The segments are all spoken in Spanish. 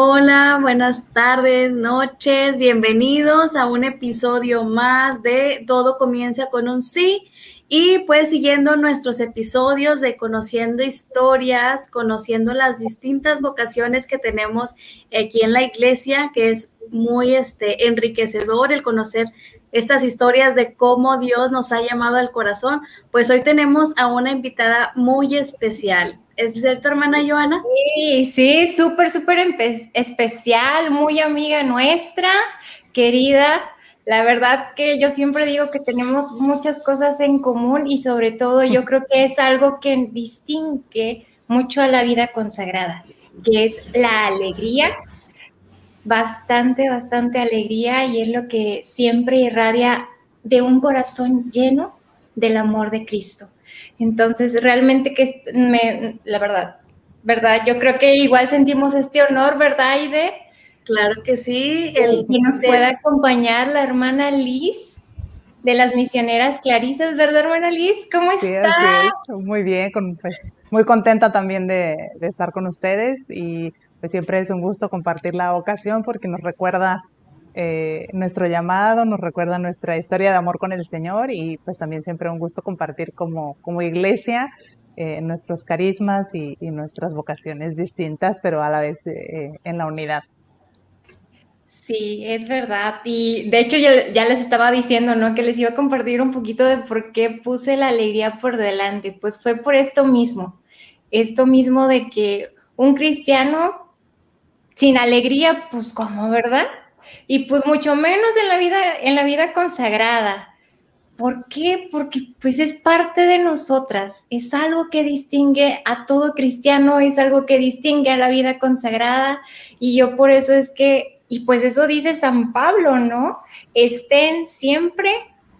Hola, buenas tardes, noches, bienvenidos a un episodio más de Todo comienza con un sí. Y pues siguiendo nuestros episodios de conociendo historias, conociendo las distintas vocaciones que tenemos aquí en la iglesia, que es muy este, enriquecedor el conocer estas historias de cómo Dios nos ha llamado al corazón, pues hoy tenemos a una invitada muy especial. ¿Es cierto, hermana Joana? Sí, sí, súper, súper especial, muy amiga nuestra, querida. La verdad que yo siempre digo que tenemos muchas cosas en común y sobre todo yo creo que es algo que distingue mucho a la vida consagrada, que es la alegría, bastante, bastante alegría y es lo que siempre irradia de un corazón lleno del amor de Cristo. Entonces, realmente que me, la verdad, ¿verdad? Yo creo que igual sentimos este honor, ¿verdad, Aide? Claro que sí. El que nos pueda acompañar la hermana Liz de las misioneras Clarisas, ¿verdad, hermana Liz? ¿Cómo está? Muy bien, pues, muy contenta también de, de, estar con ustedes y pues siempre es un gusto compartir la ocasión porque nos recuerda eh, nuestro llamado, nos recuerda nuestra historia de amor con el Señor y pues también siempre un gusto compartir como, como iglesia eh, nuestros carismas y, nuestras vocaciones distintas, pero a la vez eh, en la unidad. Sí, es verdad. Y de hecho ya, ya, les estaba diciendo, ¿no? Que les iba a compartir un poquito de por qué puse la alegría por delante. Pues fue por esto mismo. Esto mismo de que un cristiano sin alegría, pues como, ¿verdad? y pues mucho menos en la vida, en la vida consagrada. ¿Por qué? Porque pues es parte de nosotras, es algo que distingue a todo cristiano, es algo que distingue a la vida consagrada y yo por eso es que, y pues eso dice San Pablo, ¿no? Estén siempre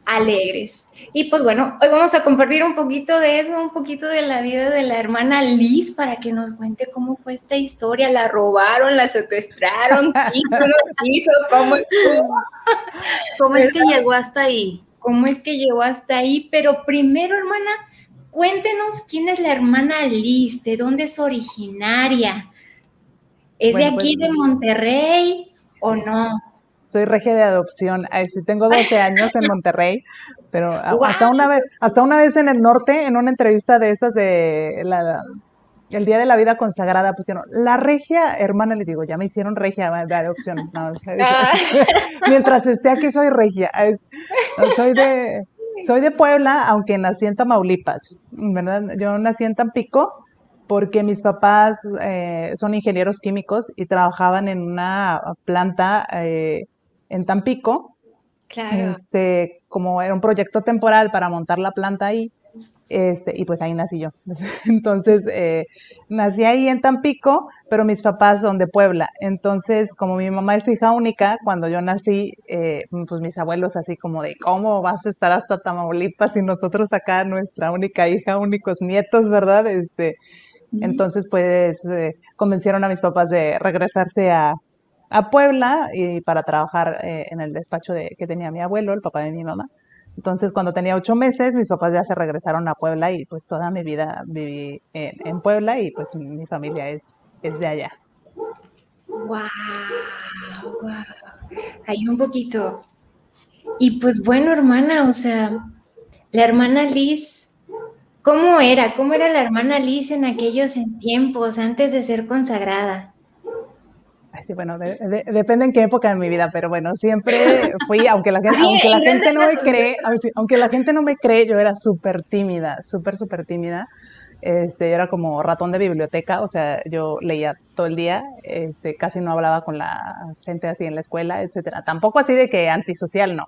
alegres. Y pues bueno, hoy vamos a compartir un poquito de eso, un poquito de la vida de la hermana Liz para que nos cuente cómo fue esta historia. La robaron, la secuestraron, cómo estuvo. ¿Cómo es que llegó hasta ahí? ¿Cómo es que llegó hasta ahí? Pero primero, hermana, cuéntenos quién es la hermana Liz, de dónde es originaria. ¿Es de aquí, pues, de Monterrey o no? Soy regia de adopción. Sí, tengo 12 años en Monterrey, pero hasta una vez, hasta una vez en el norte, en una entrevista de esas de la, el Día de la Vida Consagrada, pusieron, la regia, hermana, le digo, ya me hicieron regia de adopción. No, ah. mientras esté aquí soy regia. soy de, soy de Puebla, aunque nací en Tamaulipas, ¿verdad? Yo nací en Tampico porque mis papás eh, son ingenieros químicos y trabajaban en una planta eh, en Tampico. Claro. Este, como era un proyecto temporal para montar la planta ahí, este, y pues ahí nací yo. Entonces, eh, nací ahí en Tampico, pero mis papás son de Puebla. Entonces, como mi mamá es hija única, cuando yo nací, eh, pues mis abuelos así como de, ¿cómo vas a estar hasta Tamaulipas y nosotros acá, nuestra única hija, únicos nietos, ¿verdad? Este, entonces, pues, eh, convencieron a mis papás de regresarse a, a Puebla y para trabajar eh, en el despacho de, que tenía mi abuelo, el papá de mi mamá. Entonces, cuando tenía ocho meses, mis papás ya se regresaron a Puebla y pues toda mi vida viví en, Puebla y pues mi familia es, es de allá. Wow, wow. Hay un poquito. Y pues bueno, hermana, o sea, la hermana Liz, ¿cómo era? ¿Cómo era la hermana Liz en aquellos tiempos antes de ser consagrada? Sí, bueno, depende en qué época de mi vida, pero bueno, siempre fui, aunque la gente, aunque la gente no me cree, aunque la gente no me cree, yo era súper tímida, súper, súper tímida. Este, yo era como ratón de biblioteca, o sea, yo leía todo el día, este, casi no hablaba con la gente así en la escuela, etcétera. Tampoco así de que antisocial, no,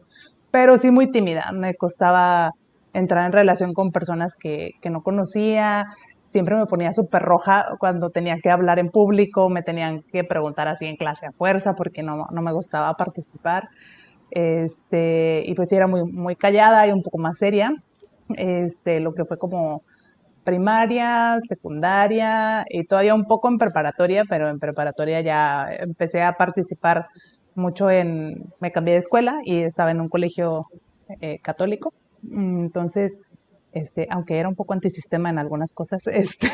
pero sí muy tímida. Me costaba entrar en relación con personas que, que no conocía, siempre me ponía súper roja cuando tenía que hablar en público, me tenían que preguntar así en clase a fuerza porque no, no me gustaba participar. Este, y pues era muy, muy callada y un poco más seria. Este, lo que fue como primaria, secundaria y todavía un poco en preparatoria, pero en preparatoria ya empecé a participar mucho en, me cambié de escuela y estaba en un colegio eh, católico. Entonces, este, aunque era un poco antisistema en algunas cosas, este,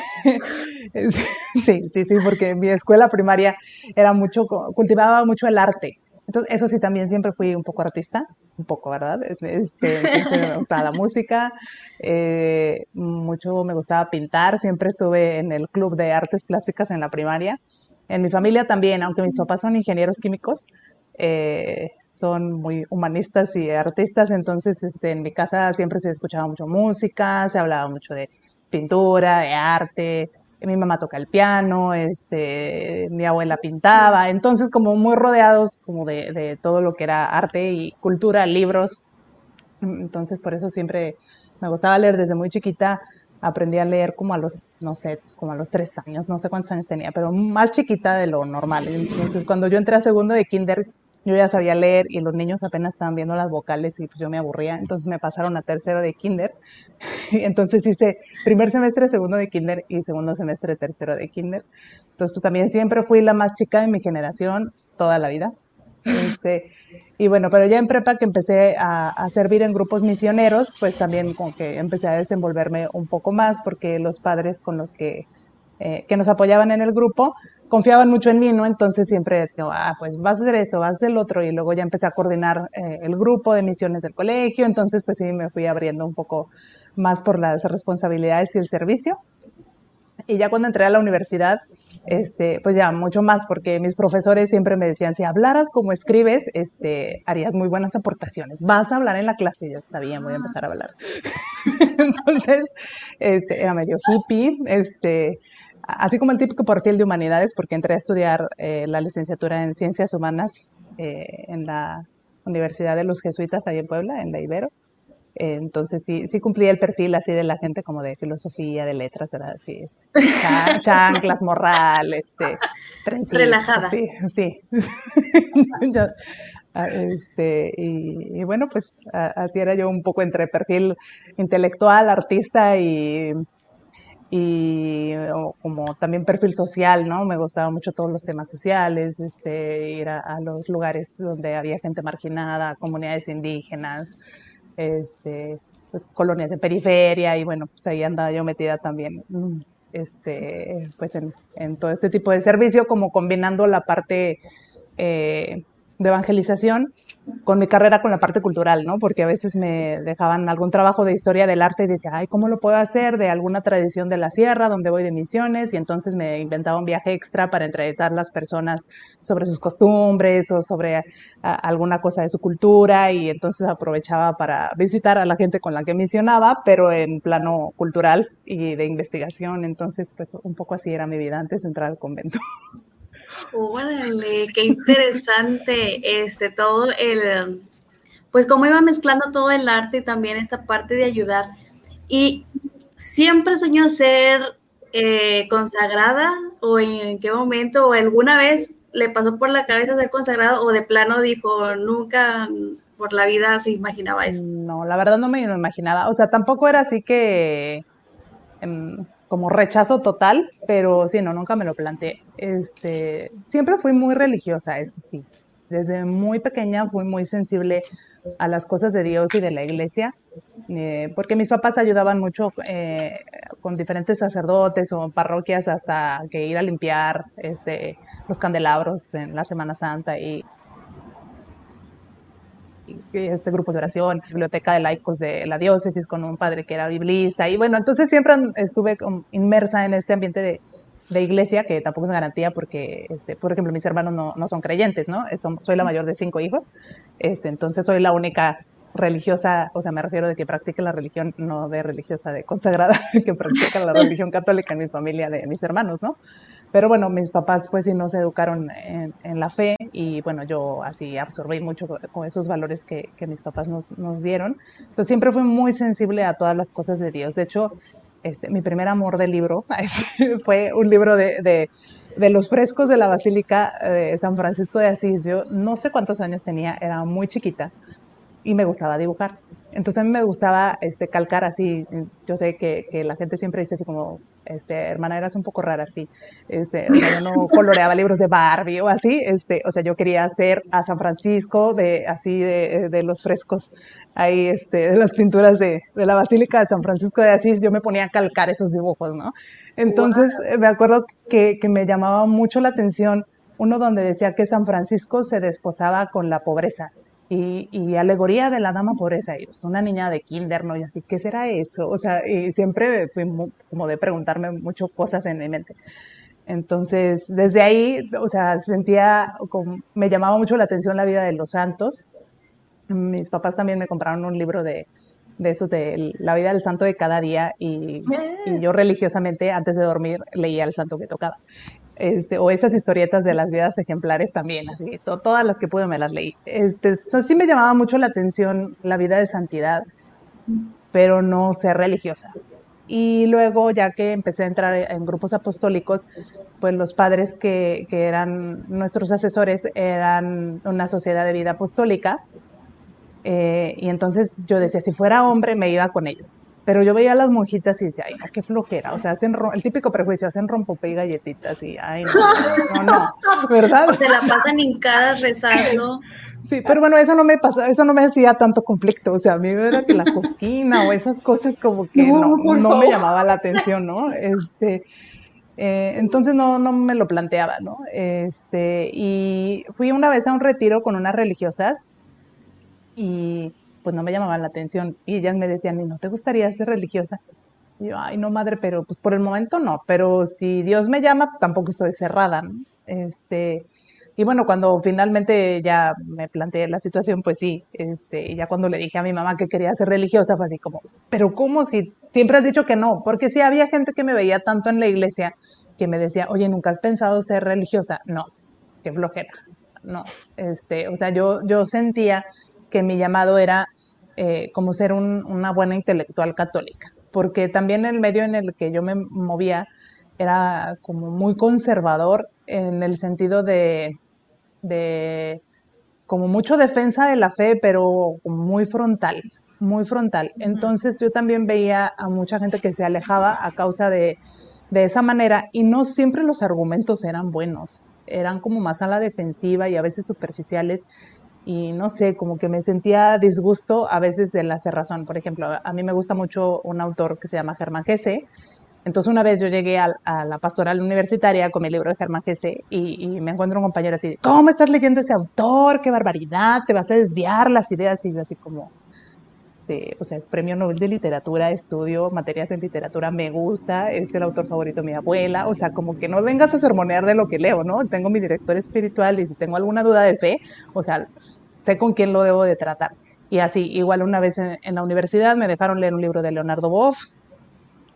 sí, sí, sí, porque mi escuela primaria era mucho, cultivaba mucho el arte. Entonces, eso sí, también siempre fui un poco artista, un poco, ¿verdad? Este, me gustaba la música, eh, mucho me gustaba pintar, siempre estuve en el club de artes plásticas en la primaria. En mi familia también, aunque mis papás son ingenieros químicos, eh, son muy humanistas y artistas, entonces este, en mi casa siempre se escuchaba mucho música, se hablaba mucho de pintura, de arte, mi mamá toca el piano, este, mi abuela pintaba, entonces como muy rodeados como de, de todo lo que era arte y cultura, libros, entonces por eso siempre me gustaba leer desde muy chiquita, aprendí a leer como a los, no sé, como a los tres años, no sé cuántos años tenía, pero más chiquita de lo normal. Entonces, cuando yo entré a segundo de kinder, yo ya sabía leer y los niños apenas estaban viendo las vocales y pues yo me aburría, entonces me pasaron a tercero de kinder. Entonces hice primer semestre, segundo de kinder y segundo semestre, tercero de kinder. Entonces pues también siempre fui la más chica de mi generación toda la vida. Este, y bueno, pero ya en prepa que empecé a, a, servir en grupos misioneros, pues también como que empecé a desenvolverme un poco más porque los padres con los que, eh, que nos apoyaban en el grupo confiaban mucho en mí, ¿no? Entonces siempre es que, ah, pues vas a hacer esto, vas a hacer el otro, y luego ya empecé a coordinar eh, el grupo de misiones del colegio, entonces pues sí me fui abriendo un poco más por las responsabilidades y el servicio. Y ya cuando entré a la universidad, este, pues ya mucho más, porque mis profesores siempre me decían, si hablaras como escribes, este, harías muy buenas aportaciones. Vas a hablar en la clase, y yo está bien, voy a empezar a hablar. Entonces, este, era medio hippie, este, así como el típico perfil de humanidades, porque entré a estudiar eh, la licenciatura en Ciencias Humanas eh, en la Universidad de los Jesuitas, ahí en Puebla, en la Ibero. Eh, entonces sí, sí cumplía el perfil así de la gente como de filosofía, de letras, era así, este, chanclas, morral, este, relajada. Sí, sí. Ah, este, y, y, bueno, pues así era yo un poco entre perfil intelectual, artista y y como también perfil social, ¿no? Me gustaba mucho todos los temas sociales, este, ir a, los lugares donde había gente marginada, comunidades indígenas, este, pues colonias de periferia y bueno, pues ahí andaba yo metida también, mm, este, pues en, en todo este tipo de servicio, como combinando la parte eh, de evangelización con mi carrera con la parte cultural, ¿no? Porque a veces me dejaban algún trabajo de historia del arte y decía, ay, ¿cómo lo puedo hacer? De alguna tradición de la sierra donde voy de misiones y entonces me inventaba un viaje extra para entrevistar a las personas sobre sus costumbres o sobre alguna cosa de su cultura y entonces aprovechaba para visitar a la gente con la que misionaba, pero en plano cultural y de investigación. Entonces, pues un poco así era mi vida antes de entrar al convento. Órale, qué interesante este todo el pues cómo iba mezclando todo el arte y también esta parte de ayudar. Y siempre soñó ser eh, consagrada o en qué momento o alguna vez le pasó por la cabeza ser consagrada o de plano dijo nunca por la vida se imaginaba eso. No, la verdad no me lo imaginaba. O sea, tampoco era así que em, como rechazo total, pero sí, no, nunca me lo planteé. Este, siempre fui muy religiosa, eso sí. Desde muy pequeña fui muy sensible a las cosas de Dios y de la iglesia, eh, porque mis papás ayudaban mucho eh, con diferentes sacerdotes o parroquias hasta que ir a limpiar este, los candelabros en la Semana Santa y este grupos de oración, biblioteca de laicos de la diócesis con un padre que era biblista y bueno, entonces siempre estuve inmersa en este ambiente de, de iglesia que tampoco es garantía porque, este, por ejemplo, mis hermanos no, no son creyentes, ¿no? soy la mayor de cinco hijos, este, entonces soy la única religiosa, o sea, me refiero de que practique la religión, no de religiosa, de consagrada, que practica la religión católica en mi familia, de mis hermanos, ¿no? Pero bueno, mis papás pues sí no se educaron en, en la fe y bueno, yo así absorbí mucho con esos valores que, que mis papás nos, nos, dieron. Entonces siempre fui muy sensible a todas las cosas de Dios. De hecho, este, mi primer amor de libro fue un libro de, de, de, los frescos de la Basílica de San Francisco de Asís. Yo no sé cuántos años tenía, era muy chiquita y me gustaba dibujar. Entonces a mí me gustaba este, calcar así. Yo sé que, que la gente siempre dice así como este, hermana, eras un poco rara, sí. Este, yo no coloreaba libros de Barbie o así, este, o sea, yo quería hacer a San Francisco de, así, de, de los frescos ahí, este, de las pinturas de, de, la Basílica de San Francisco de Asís, yo me ponía a calcar esos dibujos, ¿no? Entonces, me acuerdo que, que me llamaba mucho la atención uno donde decía que San Francisco se desposaba con la pobreza y, alegoría de la dama pobreza. Y pues, una niña de kinder, ¿no? Y así, ¿qué será eso? O sea, y siempre fui como de preguntarme mucho cosas en mi mente. Entonces, desde ahí, o sea, sentía, como, me llamaba mucho la atención la vida de los santos. Mis papás también me compraron un libro de, de eso, de la vida del santo de cada día, y, y, yo religiosamente, antes de dormir, leía el santo que tocaba. Este, o esas historietas de las vidas ejemplares también, todas las que pude me las leí. Este, sí me llamaba mucho la atención la vida de santidad, pero no ser religiosa. Y luego, ya que empecé a entrar en grupos apostólicos, pues los padres que, que eran nuestros asesores eran una sociedad de vida apostólica, eh, y entonces yo decía, si fuera hombre, me iba con ellos. Pero yo veía a las monjitas y decía, ay, no, qué flojera. O sea, hacen el típico prejuicio, hacen rompope y galletitas y, ay, no, no, no, ¿verdad? Se la pasan hincadas rezando. Sí, pero bueno, eso no me pasó, eso no me hacía tanto conflicto. O sea, a mí era que la cocina o esas cosas como que no, no, me llamaba la atención, ¿no? Este, eh, entonces no, no me lo planteaba, ¿no? Este, y fui una vez a un retiro con unas religiosas y pues no me llamaban la atención. Y ellas me decían, ¿y no te gustaría ser religiosa? Y yo, ay, no, madre, pero pues por el momento no, pero si Dios me llama, tampoco estoy cerrada, Este, y bueno, cuando finalmente ya me planteé la situación, pues sí, este, ya cuando le dije a mi mamá que quería ser religiosa, fue así como, pero ¿cómo si siempre has dicho que no? Porque sí había gente que me veía tanto en la iglesia que me decía, oye, ¿nunca has pensado ser religiosa? No, qué flojera, no, este, o sea, yo, yo sentía que mi llamado era eh, como ser una buena intelectual católica, porque también el medio en el que yo me movía era como muy conservador en el sentido de, de como mucho defensa de la fe, pero muy frontal, muy frontal. Entonces yo también veía a mucha gente que se alejaba a causa de, de esa manera y no siempre los argumentos eran buenos, eran como más a la defensiva y a veces superficiales y no sé, como que me sentía disgusto a veces de la cerrazón. Por ejemplo, a mí me gusta mucho un autor que se llama Germán Gese. Entonces una vez yo llegué a, la pastoral universitaria con mi libro de Germán Gese y, me encuentro un compañero así, ¿cómo estás leyendo ese autor? ¡Qué barbaridad! Te vas a desviar las ideas y así como, este, o sea, es premio Nobel de literatura, estudio materias de literatura, me gusta, es el autor favorito de mi abuela, o sea, como que no vengas a sermonear de lo que leo, ¿no? Tengo mi director espiritual y si tengo alguna duda de fe, o sea, sé con quién lo debo de tratar. Y así, igual una vez en, la universidad me dejaron leer un libro de Leonardo Boff.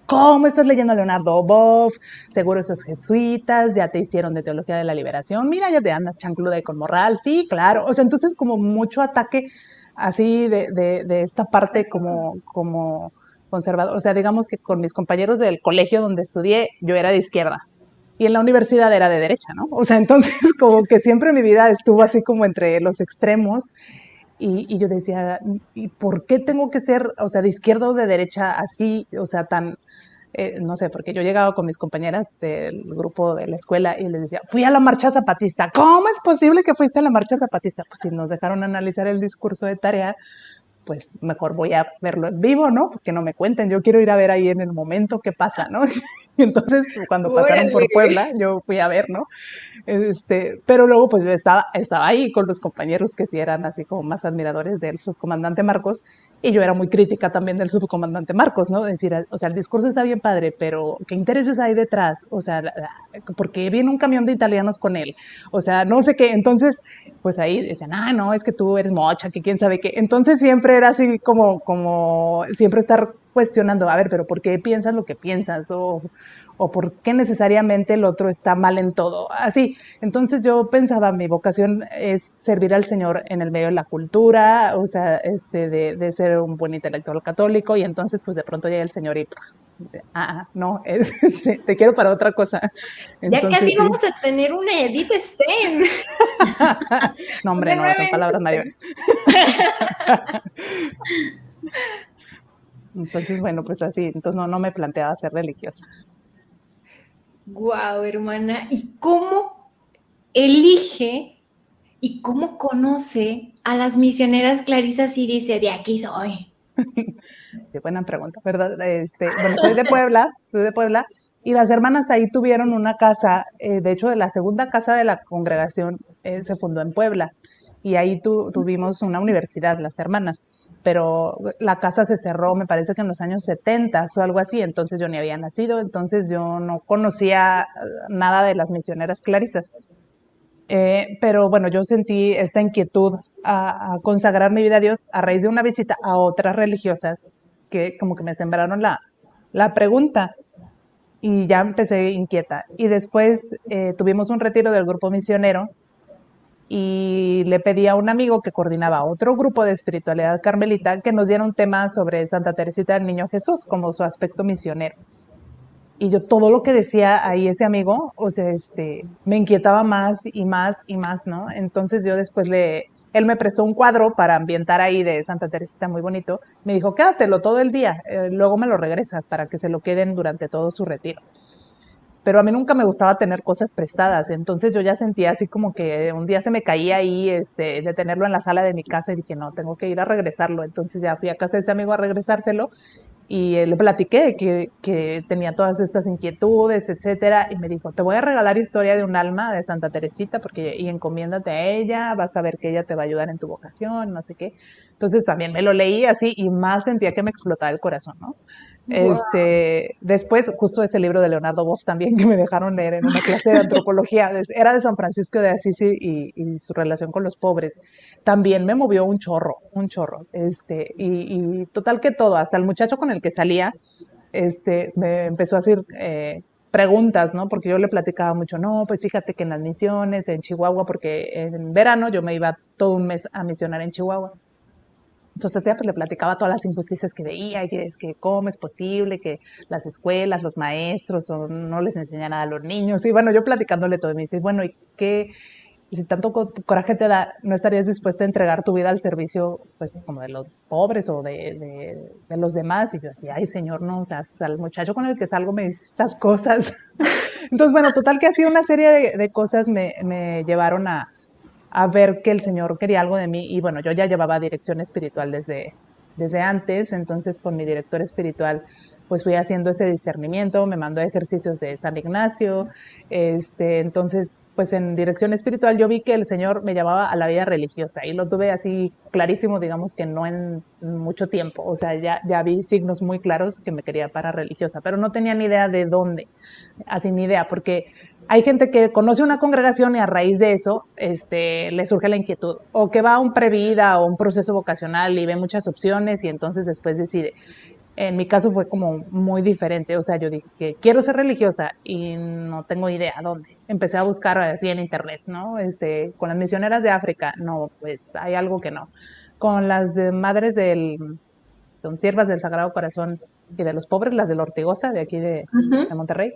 ¿Cómo estás leyendo a Leonardo Boff? Seguro esos jesuitas ya te hicieron de teología de la liberación. Mira, ya te andas chancluda y con moral. Sí, claro. O sea, entonces como mucho ataque así de, de, de esta parte como, como conservador. O sea, digamos que con mis compañeros del colegio donde estudié, yo era de izquierda y en la universidad era de derecha, ¿no? O sea, entonces como que siempre mi vida estuvo así como entre los extremos y, yo decía, ¿y por qué tengo que ser, o sea, de izquierda o de derecha así, o sea, tan, eh, no sé, porque yo llegaba con mis compañeras del grupo de la escuela y les decía, fui a la marcha zapatista, ¿cómo es posible que fuiste a la marcha zapatista? Pues si nos dejaron analizar el discurso de tarea, pues mejor voy a verlo en vivo, ¿no? Pues que no me cuenten, yo quiero ir a ver ahí en el momento qué pasa, ¿no? entonces cuando pasaron por Puebla, yo fui a ver, ¿no? Este, pero luego pues yo estaba, estaba ahí con los compañeros que sí eran así como más admiradores del subcomandante Marcos y yo era muy crítica también del subcomandante Marcos, ¿no? Decir, o sea, el discurso está bien padre, pero ¿qué intereses hay detrás? O sea, porque viene un camión de italianos con él. O sea, no sé qué. Entonces, pues ahí decían, ah, no, es que tú eres mocha, que quién sabe qué. Entonces siempre era así como, como siempre estar cuestionando, a ver, pero ¿por qué piensas lo que piensas? O, o por qué necesariamente el otro está mal en todo. Así, entonces yo pensaba, mi vocación es servir al Señor en el medio de la cultura, o sea, este, de, de ser un buen intelectual católico, y entonces pues de pronto llega el Señor y, pues, ah, no, te quiero para otra cosa. ya casi vamos a tener una Edith Stein. no, hombre, no, con palabras mayores. Entonces, bueno, pues así, entonces no, no me planteaba ser religiosa. Guau, hermana. ¿Y cómo elige y cómo conoce a las misioneras clarisas y dice, de aquí soy? Sí, buena pregunta, ¿verdad? Este, bueno, soy de Puebla, soy de Puebla, y las hermanas ahí tuvieron una casa, eh, de hecho, la segunda casa de la congregación eh, se fundó en Puebla, y ahí tuvimos una universidad, las hermanas, pero la casa se cerró, me parece que en los años 70 o algo así, entonces yo ni había nacido, entonces yo no conocía nada de las misioneras clarisas. Eh, pero bueno, yo sentí esta inquietud a, consagrar mi vida a Dios a raíz de una visita a otras religiosas que como que me sembraron la, la pregunta y ya empecé inquieta. Y después eh, tuvimos un retiro del grupo misionero y le pedí a un amigo que coordinaba otro grupo de espiritualidad carmelita que nos diera un tema sobre Santa Teresita del Niño Jesús como su aspecto misionero. Y yo todo lo que decía ahí ese amigo, o sea, este, me inquietaba más y más y más, ¿no? Entonces yo después le, él me prestó un cuadro para ambientar ahí de Santa Teresita muy bonito. Me dijo, quédatelo todo el día, eh, luego me lo regresas para que se lo queden durante todo su retiro. Pero a mí nunca me gustaba tener cosas prestadas, entonces yo ya sentía así como que un día se me caía ahí este, de tenerlo en la sala de mi casa y dije, no, tengo que ir a regresarlo. Entonces ya fui a casa de ese amigo a regresárselo y le platiqué que, que, tenía todas estas inquietudes, etcétera, y me dijo, te voy a regalar historia de un alma de Santa Teresita, porque, y encomiéndate a ella, vas a ver que ella te va a ayudar en tu vocación, no sé qué. Entonces también me lo leí así y más sentía que me explotaba el corazón, ¿no? Este, después, justo ese libro de Leonardo Boff también que me dejaron leer en una clase de antropología, era de San Francisco de Asís y, y, su relación con los pobres, también me movió un chorro, un chorro. Este, y, total que todo, hasta el muchacho con el que salía, este, me empezó a hacer eh, preguntas, ¿no? Porque yo le platicaba mucho, no, pues fíjate que en las misiones, en Chihuahua, porque en verano yo me iba todo un mes a misionar en Chihuahua. Entonces ya pues le platicaba todas las injusticias que veía que es que cómo es posible que las escuelas, los maestros no les enseñan nada a los niños. Y bueno, yo platicándole todo, me dice, bueno, ¿y qué? si tanto coraje te da, ¿no estarías dispuesta a entregar tu vida al servicio, pues, como de los pobres o de, de, los demás? Y yo decía, ay, señor, no, o sea, hasta el muchacho con el que salgo me dice estas cosas. Entonces, bueno, total que así una serie de, de cosas me, me llevaron a, a ver que el Señor quería algo de mí. Y bueno, yo ya llevaba dirección espiritual desde, desde antes, entonces con mi director espiritual pues fui haciendo ese discernimiento, me mandó ejercicios de San Ignacio, este, entonces pues en dirección espiritual yo vi que el Señor me llamaba a la vida religiosa. Y lo tuve así clarísimo, digamos que no en mucho tiempo, o sea, ya, ya vi signos muy claros que me quería para religiosa, pero no tenía ni idea de dónde, así ni idea, porque hay gente que conoce una congregación y a raíz de eso este, le surge la inquietud, o que va a un previda o un proceso vocacional y ve muchas opciones y entonces después decide. En mi caso fue como muy diferente, o sea, yo dije que quiero ser religiosa y no tengo idea dónde. Empecé a buscar así en internet, ¿no? Este, con las misioneras de África, no, pues hay algo que no. Con las madres del, son siervas del Sagrado Corazón y de los pobres, las de la Ortigosa, de aquí de, Monterrey,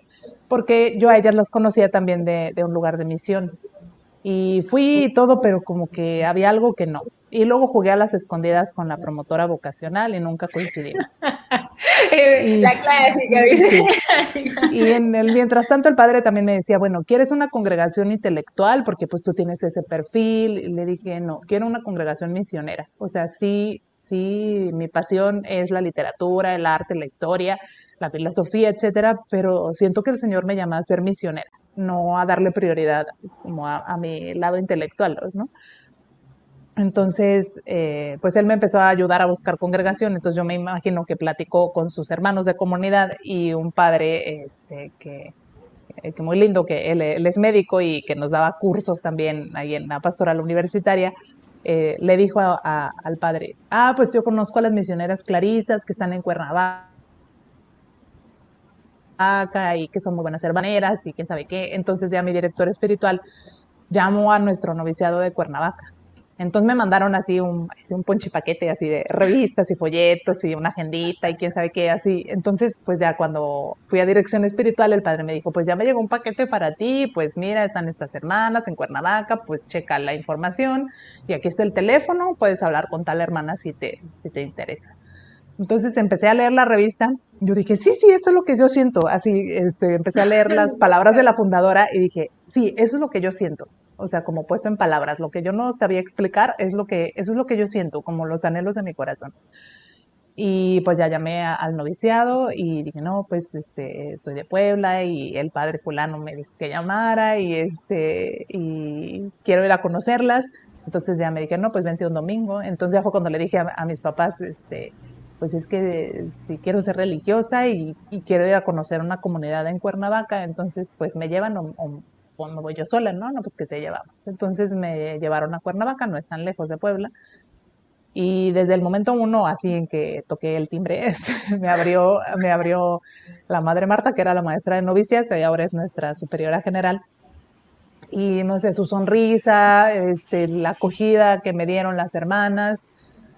porque yo a ellas las conocía también de, de, un lugar de misión. Y fui todo, pero como que había algo que no. Y luego jugué a las escondidas con la promotora vocacional y nunca coincidimos. la clásica, sí. Y en el, mientras tanto el padre también me decía, bueno, ¿quieres una congregación intelectual? Porque pues tú tienes ese perfil. Y le dije, no, quiero una congregación misionera. O sea, sí, sí, mi pasión es la literatura, el arte, la historia, la filosofía, etcétera, pero siento que el Señor me llama a ser misionera, no a darle prioridad como a, mi lado intelectual, ¿no? Entonces, eh, pues él me empezó a ayudar a buscar congregación, entonces yo me imagino que platicó con sus hermanos de comunidad y un padre este, que, que muy lindo, que él, él, es médico y que nos daba cursos también ahí en la pastoral universitaria, eh, le dijo al padre, ah, pues yo conozco a las misioneras clarisas que están en Cuernavaca y que son muy buenas hermaneras y quién sabe qué. Entonces ya mi director espiritual llamó a nuestro noviciado de Cuernavaca entonces me mandaron así un, un ponchipaquete así de revistas y folletos y una agendita y quién sabe qué así. Entonces, pues ya cuando fui a dirección espiritual, el padre me dijo, pues ya me llegó un paquete para ti, pues mira, están estas hermanas en Cuernavaca, pues checa la información y aquí está el teléfono, puedes hablar con tal hermana si te, si te interesa. Entonces empecé a leer la revista. Yo dije, sí, sí, esto es lo que yo siento. Así, este, empecé a leer las palabras de la fundadora y dije, sí, eso es lo que yo siento. O sea, como puesto en palabras, lo que yo no sabía explicar es lo que, eso es lo que yo siento, como los anhelos de mi corazón. Y pues ya llamé al noviciado y dije, no, pues este, soy de Puebla y el padre fulano me dijo que llamara y este, y quiero ir a conocerlas. Entonces ya me dije, no, pues vente un domingo. Entonces ya fue cuando le dije a, mis papás, este, pues es que si quiero ser religiosa y, quiero ir a conocer una comunidad en Cuernavaca, entonces pues me llevan o, o, me voy yo sola, ¿no? No, pues que te llevamos. Entonces me llevaron a Cuernavaca, no es tan lejos de Puebla. Y desde el momento uno, así en que toqué el timbre, este, me abrió, me abrió la madre Marta, que era la maestra de novicias, y ahora es nuestra superiora general. Y no sé, su sonrisa, este, la acogida que me dieron las hermanas,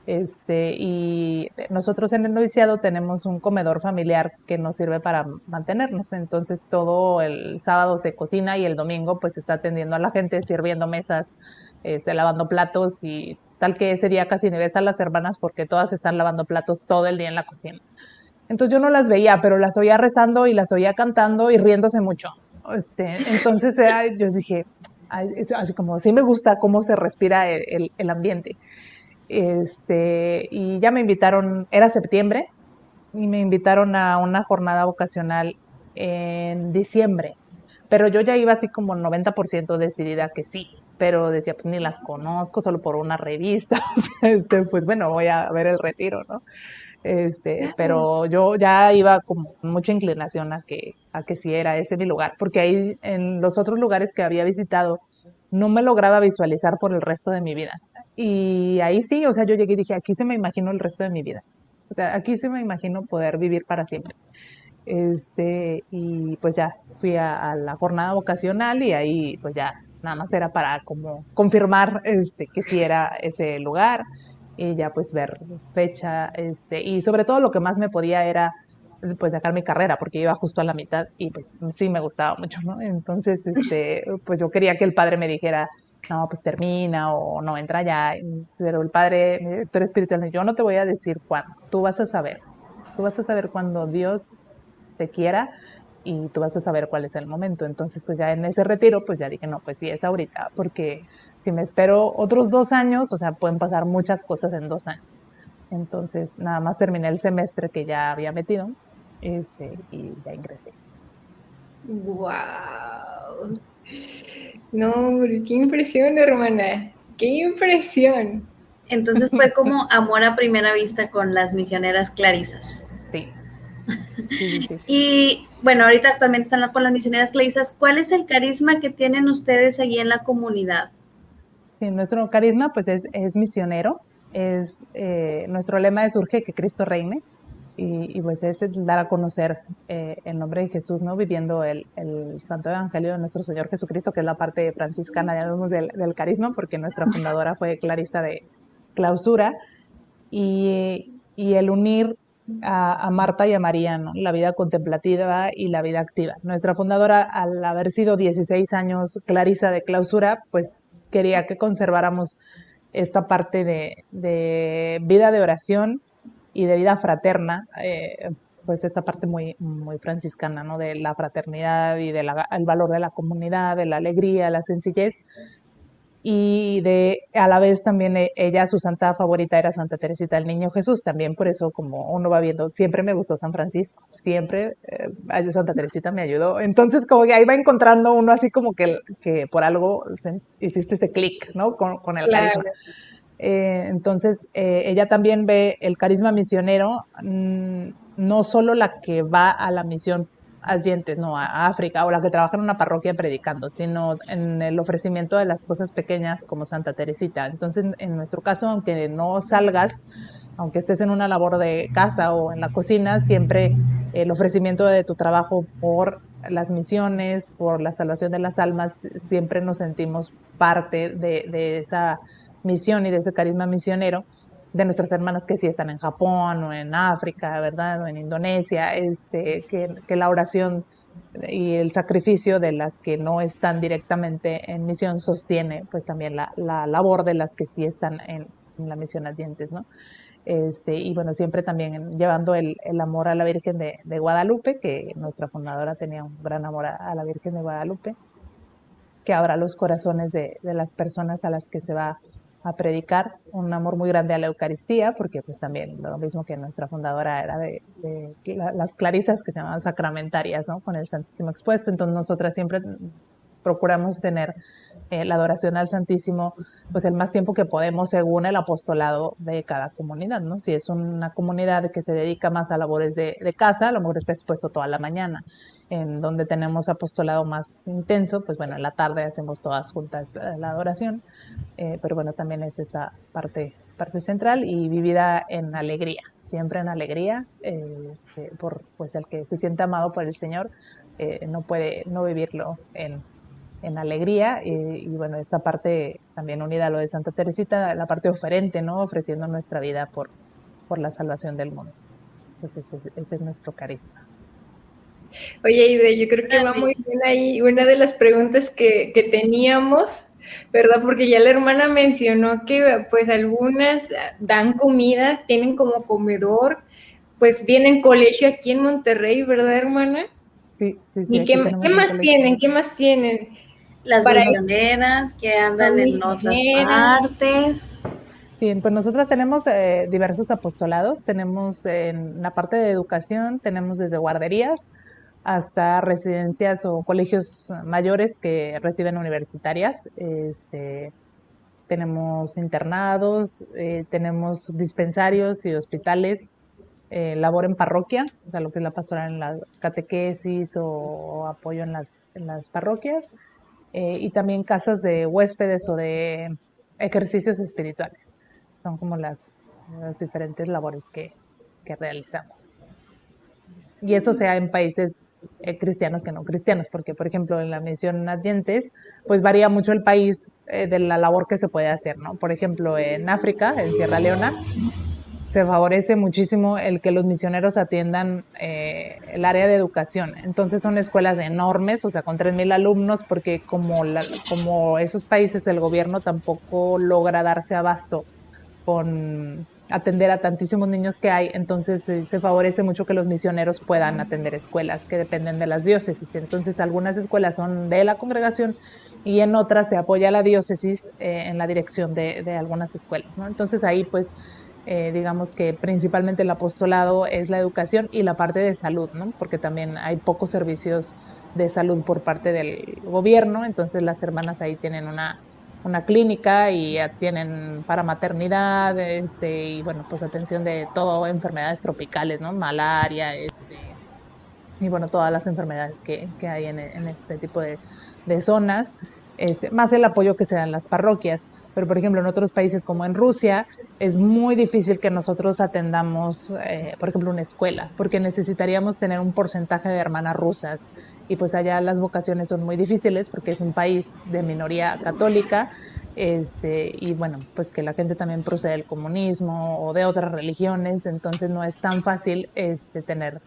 este, y nosotros en el noviciado tenemos un comedor familiar que nos sirve para mantenernos. Entonces todo el sábado se cocina y el domingo pues está atendiendo a la gente, sirviendo mesas, este, lavando platos y tal que ese día casi ni ves a las hermanas porque todas están lavando platos todo el día en la cocina. Entonces yo no las veía, pero las oía rezando y las oía cantando y riéndose mucho. Este, entonces yo dije, así como, sí me gusta cómo se respira el, el, ambiente. Este, y ya me invitaron, era septiembre, y me invitaron a una jornada vocacional en diciembre, pero yo ya iba así como 90% decidida que sí, pero decía, pues ni las conozco, solo por una revista, este, pues bueno, voy a ver el retiro, ¿no? Este, pero yo ya iba con mucha inclinación a que, a que sí era ese mi lugar, porque ahí en los otros lugares que había visitado no me lograba visualizar por el resto de mi vida. Y ahí sí, o sea, yo llegué y dije, aquí se me imagino el resto de mi vida. O sea, aquí se me imagino poder vivir para siempre. Este, y pues ya fui a, a la jornada vocacional y ahí pues ya nada más era para como confirmar este, que sí era ese lugar y ya pues ver fecha, este, y sobre todo lo que más me podía era pues dejar mi carrera porque iba justo a la mitad y pues sí me gustaba mucho, ¿no? Entonces, este, pues yo quería que el padre me dijera, no, pues termina o no entra ya, pero el padre, mi director espiritual, yo no te voy a decir cuándo, tú vas a saber, tú vas a saber cuando Dios te quiera y tú vas a saber cuál es el momento. Entonces, pues ya en ese retiro, pues ya dije, no, pues sí, es ahorita, porque si me espero otros dos años, o sea, pueden pasar muchas cosas en dos años. Entonces, nada más terminé el semestre que ya había metido este, y ya ingresé. ¡Wow! No, qué impresión, hermana. ¡Qué impresión! Entonces fue como amor a primera vista con las misioneras clarisas. Sí. Y bueno, ahorita actualmente están con las misioneras clarisas. ¿Cuál es el carisma que tienen ustedes allí en la comunidad? Sí, nuestro carisma pues es, misionero. Es, eh, nuestro lema es urge que Cristo reine. Y, pues es dar a conocer eh, el nombre de Jesús, ¿no? Viviendo el, Santo Evangelio de nuestro Señor Jesucristo, que es la parte franciscana, vemos del, del carisma, porque nuestra fundadora fue Clarisa de clausura. Y, y el unir a, Marta y a María, la vida contemplativa y la vida activa. Nuestra fundadora, al haber sido 16 años Clarisa de clausura, pues quería que conserváramos esta parte de, vida de oración y de vida fraterna, eh, pues esta parte muy, muy franciscana, ¿no? De la fraternidad y del valor de la comunidad, de la alegría, la sencillez, y de a la vez también e, ella su santa favorita era Santa Teresita del Niño Jesús también por eso como uno va viendo siempre me gustó San Francisco siempre eh, Santa Teresita me ayudó. Entonces como que ahí va encontrando uno así como que, que por algo hiciste ese clic no con, con el carisma eh, entonces eh, ella también ve el carisma misionero mm, no solo la que va a la misión dientes, no, a África, o la que trabaja en una parroquia predicando, sino en el ofrecimiento de las cosas pequeñas como Santa Teresita. Entonces, en nuestro caso, aunque no salgas, aunque estés en una labor de casa o en la cocina, siempre el ofrecimiento de tu trabajo por las misiones, por la salvación de las almas, siempre nos sentimos parte de esa misión y de ese carisma misionero de nuestras hermanas que sí están en Japón o en África, ¿verdad? O en Indonesia, este, que, la oración y el sacrificio de las que no están directamente en misión sostiene pues también la, labor de las que sí están en, la misión dientes, ¿no? Este, y bueno, siempre también llevando el, amor a la Virgen de, Guadalupe, que nuestra fundadora tenía un gran amor a, la Virgen de Guadalupe, que abra los corazones de, las personas a las que se va a predicar, un amor muy grande a la Eucaristía, porque pues también lo mismo que nuestra fundadora era de, las clarisas que se llamaban sacramentarias, ¿no? Con el Santísimo expuesto, entonces nosotras siempre procuramos tener eh, la adoración al Santísimo, pues el más tiempo que podemos según el apostolado de cada comunidad, ¿no? Si es una comunidad que se dedica más a labores de, casa, a lo mejor está expuesto toda la mañana. En donde tenemos apostolado más intenso, pues bueno, en la tarde hacemos todas juntas eh, la adoración, eh, pero bueno, también es esta parte, parte central y vivida en alegría, siempre en alegría, este, por pues el que se siente amado por el Señor, no puede no vivirlo en en alegría y, bueno, esta parte también unida a lo de Santa Teresita, la parte oferente, ¿no? Ofreciendo nuestra vida por, por la salvación del mundo. Pues ese, es nuestro carisma. Oye, Ide, yo creo que va muy bien ahí una de las preguntas que, que teníamos, ¿verdad? Porque ya la hermana mencionó que pues algunas dan comida, tienen como comedor, pues tienen colegio aquí en Monterrey, ¿verdad, hermana? Sí, sí, sí. ¿Y qué, más tienen? ¿Qué más tienen? Las misioneras que andan en otras partes. Sí, pues nosotros tenemos eh, diversos apostolados, tenemos en la parte de educación, tenemos desde guarderías hasta residencias o colegios mayores que reciben universitarias, este, tenemos internados, eh, tenemos dispensarios y hospitales, eh, labor en parroquia, o sea, lo que es la pastoral en la catequesis o, apoyo en las, en las parroquias, eh, y también casas de huéspedes o de ejercicios espirituales. Son como las, diferentes labores que, que, realizamos. Y eso sea en países eh, cristianos que no cristianos, porque por ejemplo en la misión Nadientes, pues varía mucho el país eh, de la labor que se puede hacer, ¿no? Por ejemplo en África, en Sierra Leona, se favorece muchísimo el que los misioneros atiendan eh, el área de educación. Entonces son escuelas enormes, o sea, con 3.000 alumnos, porque como, como esos países el gobierno tampoco logra darse abasto con atender a tantísimos niños que hay, entonces eh, se favorece mucho que los misioneros puedan atender escuelas que dependen de las diócesis. Entonces algunas escuelas son de la congregación y en otras se apoya la diócesis eh, en la dirección de, de algunas escuelas. Entonces ahí pues eh, digamos que principalmente el apostolado es la educación y la parte de salud, ¿no? Porque también hay pocos servicios de salud por parte del gobierno, entonces las hermanas ahí tienen una, una clínica y tienen para maternidad, este, y bueno, pues atención de todo, enfermedades tropicales, ¿no? Malaria, este, y bueno, todas las enfermedades que, que hay en, en, este tipo de, de zonas, este, más el apoyo que se da en las parroquias pero por ejemplo en otros países como en Rusia es muy difícil que nosotros atendamos, eh, por ejemplo, una escuela, porque necesitaríamos tener un porcentaje de hermanas rusas y pues allá las vocaciones son muy difíciles porque es un país de minoría católica. Este, y bueno, pues que la gente también procede del comunismo o de otras religiones, entonces no es tan fácil este, tener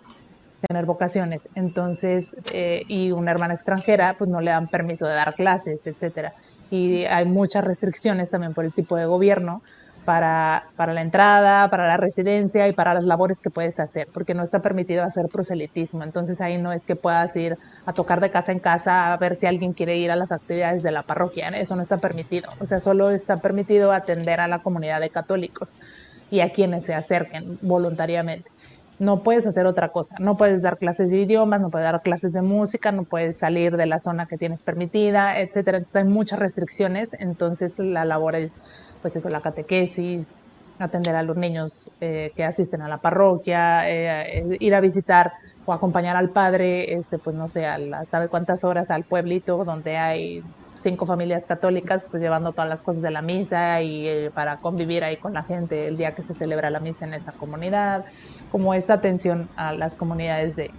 tener vocaciones. Entonces, eh, y una hermana extranjera, pues no le dan permiso de dar clases, etcétera y hay muchas restricciones también por el tipo de gobierno para, para, la entrada, para la residencia y para las labores que puedes hacer, porque no está permitido hacer proselitismo. Entonces ahí no es que puedas ir a tocar de casa en casa a ver si alguien quiere ir a las actividades de la parroquia, eso no está permitido. O sea, solo está permitido atender a la comunidad de católicos y a quienes se acerquen voluntariamente no puedes hacer otra cosa. No puedes dar clases de idiomas, no puedes dar clases de música, no puedes salir de la zona que tienes permitida, etcétera. Entonces hay muchas restricciones. Entonces la labor es, pues eso, la catequesis, atender a los niños eh, que asisten a la parroquia, eh, ir a visitar o acompañar al padre, este, pues no sé, a sabe cuántas horas al pueblito donde hay cinco familias católicas, pues llevando todas las cosas de la misa y eh, para convivir ahí con la gente el día que se celebra la misa en esa comunidad como esta atención a las comunidades de,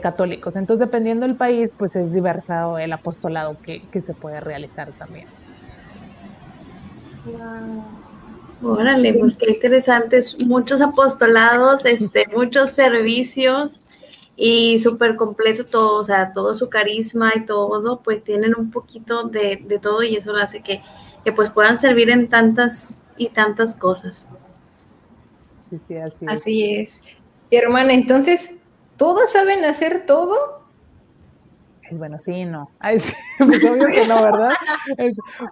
católicos. Entonces, dependiendo del país, pues es diverso el apostolado que, se puede realizar también. Wow. Órale, pues qué interesantes, muchos apostolados, este, muchos servicios y súper completo todo, o sea, todo su carisma y todo, pues tienen un poquito de, de todo y eso lo hace que, que pues puedan servir en tantas y tantas cosas. Sí, sí, así, así es. hermana, entonces, ¿todos saben hacer todo? bueno, sí, no. Ay, sí, pues obvio que no, ¿verdad?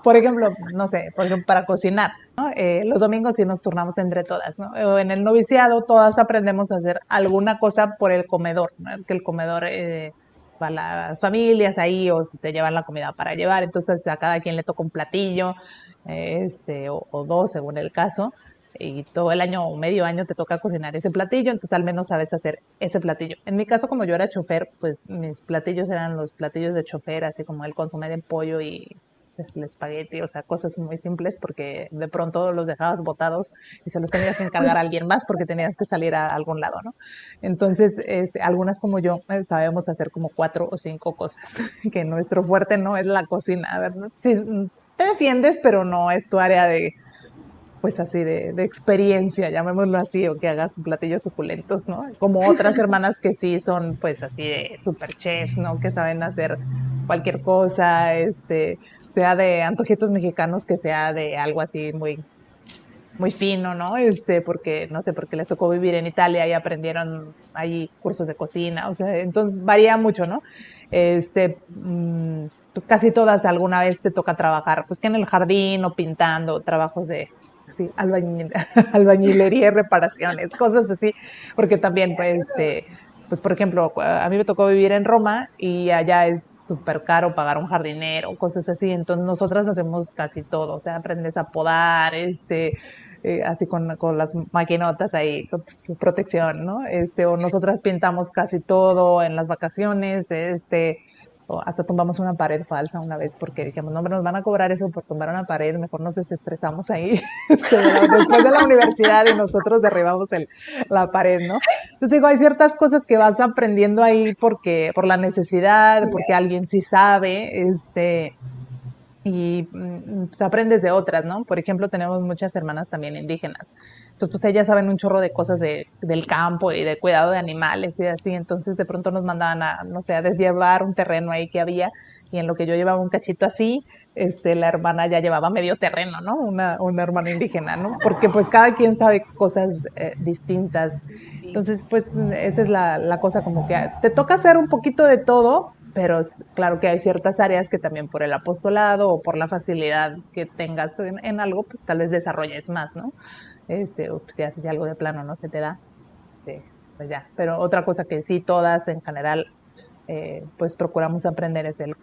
por ejemplo, no sé, por ejemplo, para cocinar, ¿no? Eh, los domingos sí nos turnamos entre todas, ¿no? O en el noviciado todas aprendemos a hacer alguna cosa por el comedor, ¿no? Que el comedor eh, para las familias ahí o te llevan la comida para llevar, entonces a cada quien le toca un platillo, este, o, o dos según el caso y todo el año o medio año te toca cocinar ese platillo, entonces al menos sabes hacer ese platillo. En mi caso, como yo era chofer, pues mis platillos eran los platillos de chofer, así como el consomé de pollo y el espagueti, o sea, cosas muy simples porque de pronto los dejabas botados y se los tenías que encargar a alguien más porque tenías que salir a algún lado, ¿no? Entonces, este, algunas como yo eh, sabemos hacer como cuatro o cinco cosas, que nuestro fuerte no es la cocina, ¿verdad? Sí, te defiendes, pero no es tu área de, pues así de, experiencia, llamémoslo así, o que hagas platillos suculentos, ¿no? Como otras hermanas que sí son pues así de super chefs, ¿no? Que saben hacer cualquier cosa, este, sea de antojitos mexicanos, que sea de algo así muy, muy fino, ¿no? Este, porque, no sé, porque les tocó vivir en Italia y aprendieron ahí cursos de cocina, o sea, entonces varía mucho, ¿no? Este, mm, pues casi todas alguna vez te toca trabajar, pues que en el jardín o pintando, trabajos de, albañilería, reparaciones, cosas así, porque también, pues, este, pues, por ejemplo, a mí me tocó vivir en Roma y allá es súper caro pagar un jardinero, cosas así, entonces nosotras hacemos casi todo, o sea, aprendes a podar, este, eh, así con, con, las maquinotas ahí, con su protección, ¿no? Este, o nosotras pintamos casi todo en las vacaciones, este, hasta tumbamos una pared falsa una vez porque dijimos, no, nos van a cobrar eso por tumbar una pared, mejor nos desestresamos ahí después de la universidad y nosotros derribamos el, la pared, ¿no? Entonces digo, hay ciertas cosas que vas aprendiendo ahí porque, por la necesidad, porque alguien sí sabe, este, y mm, pues aprendes de otras, ¿no? Por ejemplo, tenemos muchas hermanas también indígenas. Entonces, pues ellas saben un chorro de cosas de, del campo y de cuidado de animales y así. Entonces, de pronto nos mandaban a, no sé, a desllevar un terreno ahí que había y en lo que yo llevaba un cachito así, este, la hermana ya llevaba medio terreno, ¿no? Una, una hermana indígena, ¿no? Porque pues cada quien sabe cosas eh, distintas. Entonces, pues esa es la, la cosa como que te toca hacer un poquito de todo, pero claro que hay ciertas áreas que también por el apostolado o por la facilidad que tengas en, en algo, pues tal vez desarrolles más, ¿no? Este, pues, si haces algo de plano no se te da, este, pues ya. Pero otra cosa que sí todas en general, eh, pues procuramos aprender es el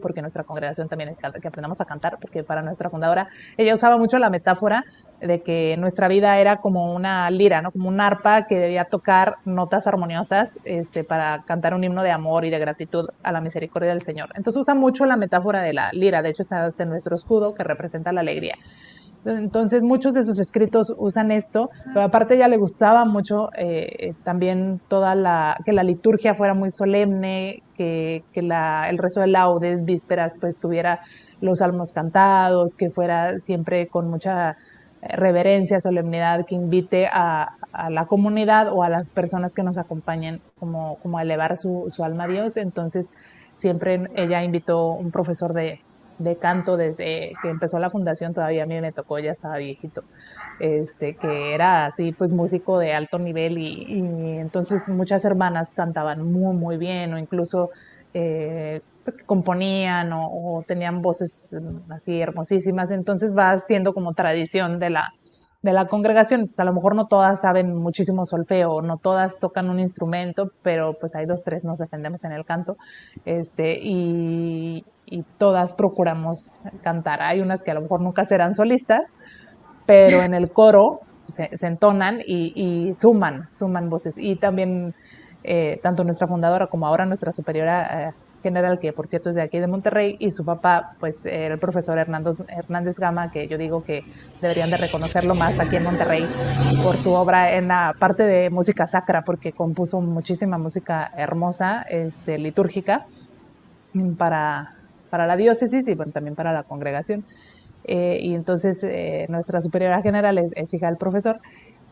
porque nuestra congregación también es que aprendamos a cantar, porque para nuestra fundadora, ella usaba mucho la metáfora de que nuestra vida era como una lira, ¿no? Como un arpa que debía tocar notas armoniosas este, para cantar un himno de amor y de gratitud a la misericordia del Señor. Entonces usa mucho la metáfora de la lira, de hecho está en nuestro escudo que representa la alegría. Entonces muchos de sus escritos usan esto, pero aparte ya le gustaba mucho eh, también toda la, que la liturgia fuera muy solemne, que, que la, el rezo de laudes, vísperas, pues tuviera los salmos cantados, que fuera siempre con mucha eh, reverencia, solemnidad, que invite a, a, la comunidad o a las personas que nos acompañen como, como a elevar su, su alma a Dios. Entonces siempre ella invitó un profesor de, de canto desde que empezó la fundación, todavía a mí me tocó, ya estaba viejito, este, que era así, pues músico de alto nivel y, entonces muchas hermanas cantaban muy, muy bien o incluso eh, pues componían o, tenían voces mm, así hermosísimas, entonces va siendo como tradición de la, de la congregación. Pues a lo mejor no todas saben muchísimo solfeo, no todas tocan un instrumento, pero pues hay dos, tres nos defendemos en el canto. Este, y, y todas procuramos cantar. Hay unas que a lo mejor nunca serán solistas, pero en el coro se, entonan y, suman, suman voces. Y también, eh, tanto nuestra fundadora como ahora nuestra superiora eh, general, que por cierto es de aquí de Monterrey, y su papá, pues el profesor Hernando, Hernández Gama, que yo digo que deberían de reconocerlo más aquí en Monterrey por su obra en la parte de música sacra, porque compuso muchísima música hermosa, este, litúrgica, para, para la diócesis y bueno, también para la congregación. Eh, y entonces eh, nuestra superiora general es, hija del profesor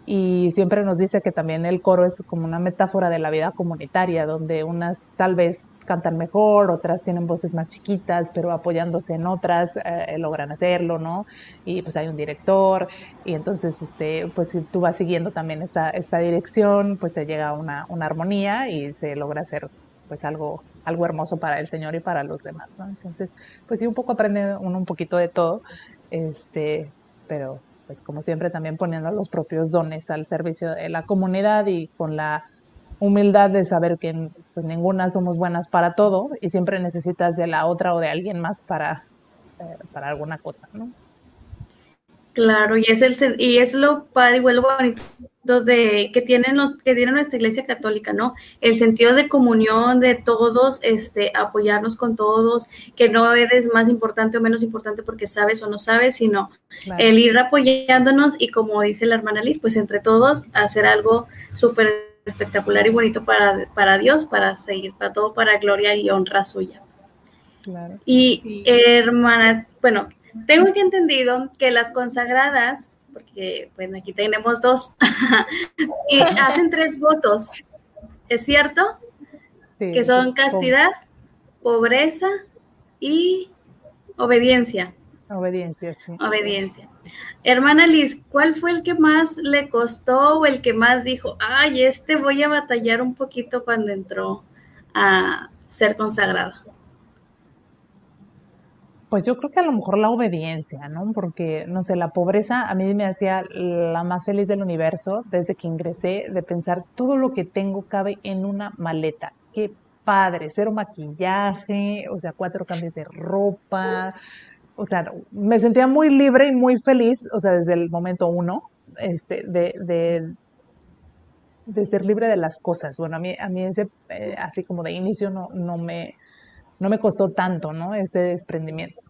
y siempre nos dice que también el coro es como una metáfora de la vida comunitaria, donde unas tal vez cantan mejor, otras tienen voces más chiquitas, pero apoyándose en otras eh, logran hacerlo, ¿no? Y pues hay un director y entonces, este, pues si tú vas siguiendo también esta, esta dirección, pues se llega a una, una armonía y se logra hacer pues algo, algo hermoso para el Señor y para los demás, ¿no? Entonces, pues sí, un poco aprende uno un poquito de todo, este, pero pues como siempre también poniendo los propios dones al servicio de la comunidad y con la humildad de saber que pues ninguna somos buenas para todo y siempre necesitas de la otra o de alguien más para, eh, para alguna cosa, ¿no? Claro, y es el y es lo padre y lo bonito de que tienen los que tiene nuestra iglesia católica, ¿no? El sentido de comunión de todos, este, apoyarnos con todos, que no eres más importante o menos importante porque sabes o no sabes, sino el ir apoyándonos y como dice la hermana Liz, pues entre todos hacer algo súper espectacular y bonito para, para Dios, para seguir, para todo, para gloria y honra suya. Claro. Y hermana, bueno, tengo que entendido que las consagradas, porque pues aquí tenemos dos, y hacen tres votos, ¿es cierto? que son castidad, pobreza y obediencia. Obediencia, sí. Obediencia. Hermana Liz, ¿cuál fue el que más le costó o el que más dijo, ay, este voy a batallar un poquito cuando entró a ser consagrada? Pues yo creo que a lo mejor la obediencia, ¿no? Porque, no sé, la pobreza a mí me hacía la más feliz del universo desde que ingresé, de pensar todo lo que tengo cabe en una maleta. Qué padre, cero maquillaje, o sea, cuatro cambios de ropa. O sea, me sentía muy libre y muy feliz, o sea, desde el momento uno, este, de, de, ser libre de las cosas. Bueno, a mí, a mí ese, eh, así como de inicio, no, no me no me costó tanto, ¿no? Este desprendimiento.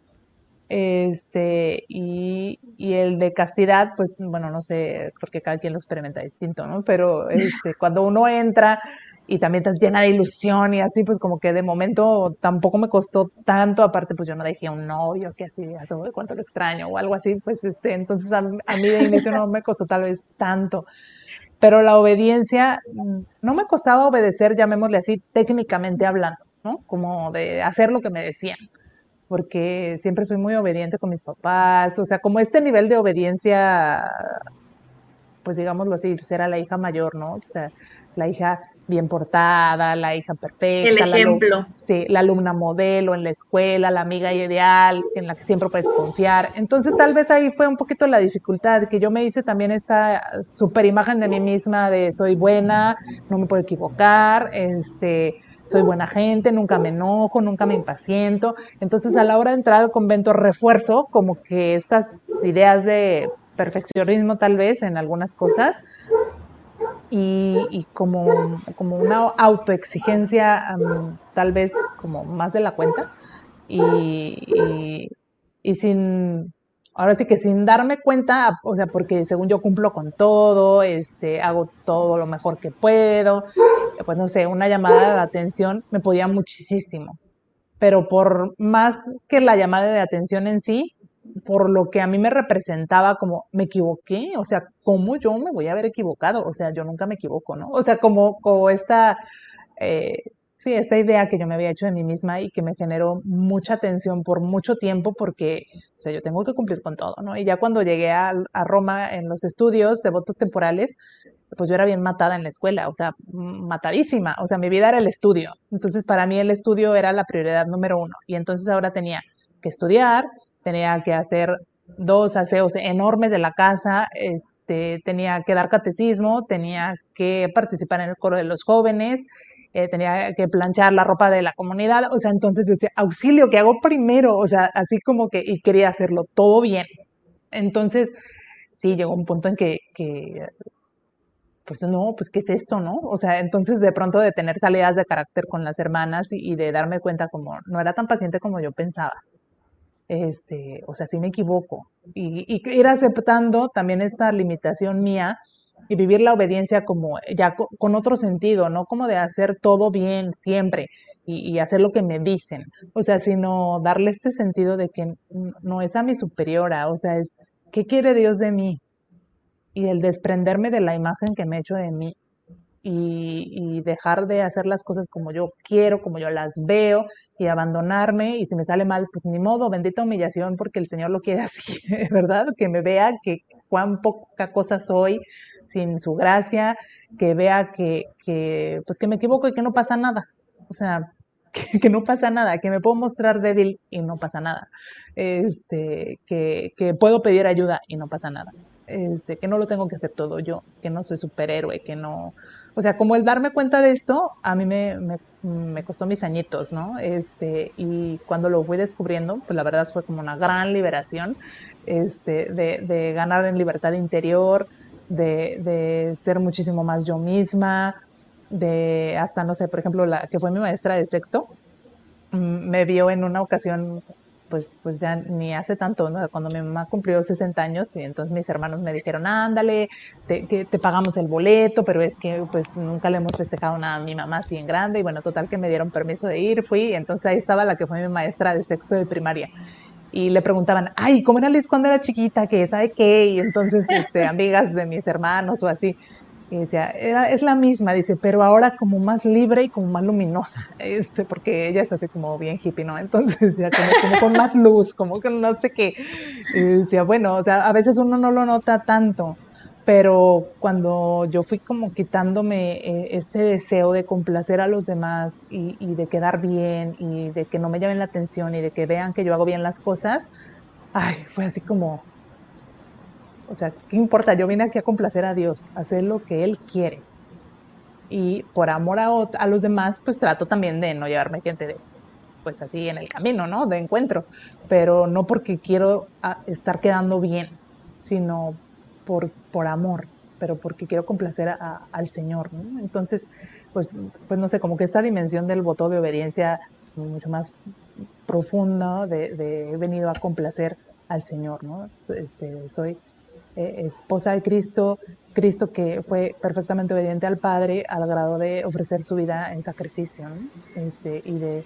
Este, y, el de castidad, pues, bueno, no sé, porque cada quien lo experimenta distinto, ¿no? Pero este, cuando uno entra y también estás llena de ilusión y así, pues como que de momento tampoco me costó tanto, aparte pues yo no dejé un novio que así, de cuánto lo extraño o algo así, pues este, entonces a, a mí de inicio no me costó tal vez tanto pero la obediencia no me costaba obedecer, llamémosle así, técnicamente hablando. ¿No? Como de hacer lo que me decían, porque siempre soy muy obediente con mis papás, o sea, como este nivel de obediencia, pues digámoslo así, pues era la hija mayor, ¿no? O sea, la hija bien portada, la hija perfecta. El ejemplo. sí, la alumna modelo en la escuela, la amiga ideal en la que siempre puedes confiar. Entonces tal vez ahí fue un poquito la dificultad, que yo me hice también esta super imagen de mí misma de soy buena, no me puedo equivocar, este, soy buena gente, nunca me enojo, nunca me impaciento. Entonces a la hora de entrar al convento refuerzo como que estas ideas de perfeccionismo tal vez en algunas cosas y, como, como una autoexigencia tal vez como más de la cuenta y, y sin ahora sí que sin darme cuenta, o sea, porque según yo cumplo con todo, este, hago todo lo mejor que puedo, pues no sé, una llamada de atención me podía muchísimo. Pero por más que la llamada de atención en sí, por lo que a mí me representaba como me equivoqué, o sea, ¿cómo yo me voy a haber equivocado? O sea, yo nunca me equivoco, ¿no? O sea, como, como esta, eh, sí, esta idea que yo me había hecho de mí misma y que me generó mucha tensión por mucho tiempo porque, o sea, yo tengo que cumplir con todo, ¿no? Y ya cuando llegué a, Roma en los estudios de votos temporales, pues yo era bien matada en la escuela, o sea, matadísima, o sea, mi vida era el estudio. Entonces, para mí el estudio era la prioridad número uno. Y entonces ahora tenía que estudiar, tenía que hacer dos aseos enormes de la casa, este, tenía que dar catecismo, tenía que participar en el coro de los jóvenes, eh, tenía que planchar la ropa de la comunidad, o sea, entonces yo decía, auxilio, ¿qué hago primero? O sea, así como que, y quería hacerlo todo bien. Entonces, sí, llegó un punto en que, que pues no, pues ¿qué es esto, no? O sea, entonces de pronto de tener salidas de carácter con las hermanas y, de darme cuenta como no era tan paciente como yo pensaba. Este, o sea, sí me equivoco. Y, y ir aceptando también esta limitación mía y vivir la obediencia como ya con, otro sentido, no como de hacer todo bien siempre y, y, hacer lo que me dicen, o sea, sino darle este sentido de que no es a mi superiora, o sea, es, ¿qué quiere Dios de mí? y el desprenderme de la imagen que me he hecho de mí. y, dejar de hacer las cosas como yo quiero, como yo las veo y abandonarme y si me sale mal, pues ni modo, bendita humillación porque el Señor lo quiere así, ¿verdad? Que me vea que cuán poca cosa soy sin su gracia, que vea que, que pues que me equivoco y que no pasa nada. O sea, que, no pasa nada, que me puedo mostrar débil y no pasa nada. Este, que, que puedo pedir ayuda y no pasa nada. Este, que no lo tengo que hacer todo yo, que no soy superhéroe, que no, o sea, como el darme cuenta de esto, a mí me, me, costó mis añitos, ¿no? Este, y cuando lo fui descubriendo, pues la verdad fue como una gran liberación, este, de, de ganar en libertad interior, de, de, ser muchísimo más yo misma, de hasta, no sé, por ejemplo, la que fue mi maestra de sexto, mm, me vio en una ocasión pues, pues ya ni hace tanto, cuando mi mamá cumplió 60 años y entonces mis hermanos me dijeron, ándale, te, que te pagamos el boleto, pero es que pues nunca le hemos festejado nada a mi mamá así en grande y bueno, total que me dieron permiso de ir, fui, y entonces ahí estaba la que fue mi maestra de sexto de primaria y le preguntaban, ay, ¿cómo era Liz cuando era chiquita? ¿Qué? ¿Sabe qué? Y entonces, este, amigas de mis hermanos o así. Y decía, era, es la misma, dice, pero ahora como más libre y como más luminosa, este, porque ella es así como bien hippie, ¿no? Entonces, ya como, con más luz, como que no sé qué. Y decía, bueno, o sea, a veces uno no lo nota tanto, pero cuando yo fui como quitándome eh, este deseo de complacer a los demás y, y, de quedar bien y de que no me llamen la atención y de que vean que yo hago bien las cosas, ay, fue así como, o sea, ¿qué importa? Yo vine aquí a complacer a Dios, a hacer lo que Él quiere. Y por amor a, a los demás, pues trato también de no llevarme gente de, pues así en el camino, ¿no? De encuentro. Pero no porque quiero ah, estar quedando bien, sino por, por amor, pero porque quiero complacer al Señor. Entonces, pues, pues no sé, como que esta dimensión del voto de obediencia mucho más profunda de, he venido a complacer al Señor, ¿no? Este, soy eh, esposa de Cristo, Cristo que fue perfectamente obediente al Padre al grado de ofrecer su vida en sacrificio, este, y de,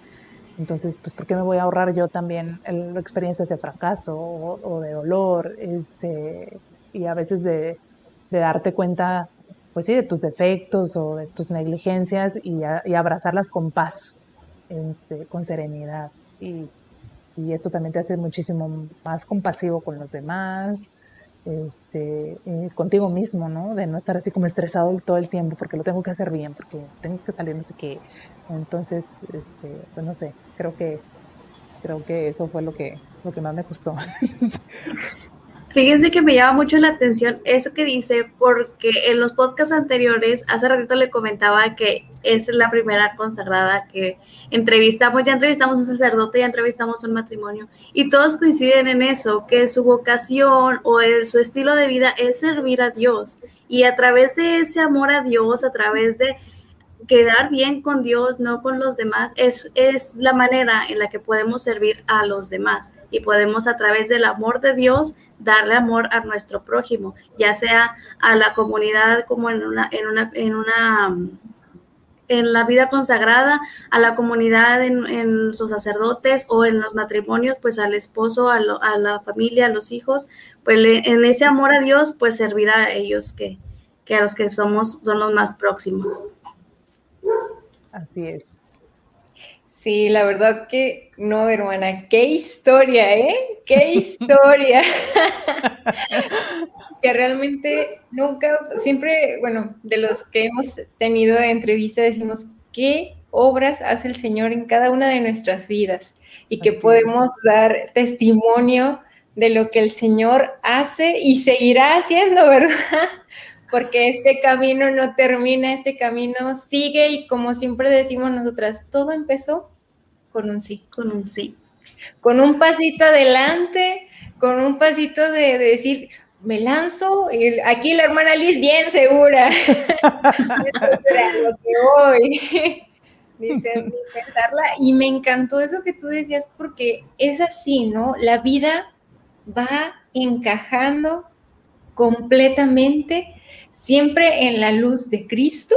entonces, pues, ¿por qué me voy a ahorrar yo también el, experiencias de fracaso o, de dolor, este, y a veces de, darte cuenta, pues sí, de tus defectos o de tus negligencias y, abrazarlas con paz, este, con serenidad. Y, esto también te hace muchísimo más compasivo con los demás, este, eh, contigo mismo, ¿no? De no estar así como estresado todo el tiempo porque lo tengo que hacer bien, porque tengo que salir no sé qué. Entonces, este, pues no sé, creo que creo que eso fue lo que lo que más me gustó. Fíjense que me llama mucho la atención eso que dice, porque en los podcasts anteriores, hace ratito le comentaba que es la primera consagrada que entrevistamos, ya entrevistamos a un sacerdote, ya entrevistamos un matrimonio, y todos coinciden en eso, que su vocación o su estilo de vida es servir a Dios. Y a través de ese amor a Dios, a través de quedar bien con Dios, no con los demás, es, es la manera en la que podemos servir a los demás y podemos a través del amor de Dios darle amor a nuestro prójimo, ya sea a la comunidad como en una, en una, en una, en la vida consagrada, a la comunidad en, sus sacerdotes o en los matrimonios, pues al esposo, a, a, la familia, a los hijos, pues en ese amor a Dios, pues servir a ellos que, que a los que somos, son los más próximos. Así es. Sí, la verdad que no, hermana, qué historia, ¿eh? Qué historia. que realmente nunca, siempre, bueno, de los que hemos tenido entrevista decimos, ¿qué obras hace el Señor en cada una de nuestras vidas? Y que podemos dar testimonio de lo que el Señor hace y seguirá haciendo, ¿verdad? porque este camino no termina, este camino sigue y como siempre decimos nosotras, todo empezó con un sí. Con un sí. Con un pasito adelante, con un pasito de, decir, me lanzo, y aquí la hermana Liz bien segura. lo que hoy. Dice, pensarla. Y me encantó eso que tú decías, porque es así, ¿no? La vida va encajando completamente siempre en la luz de Cristo,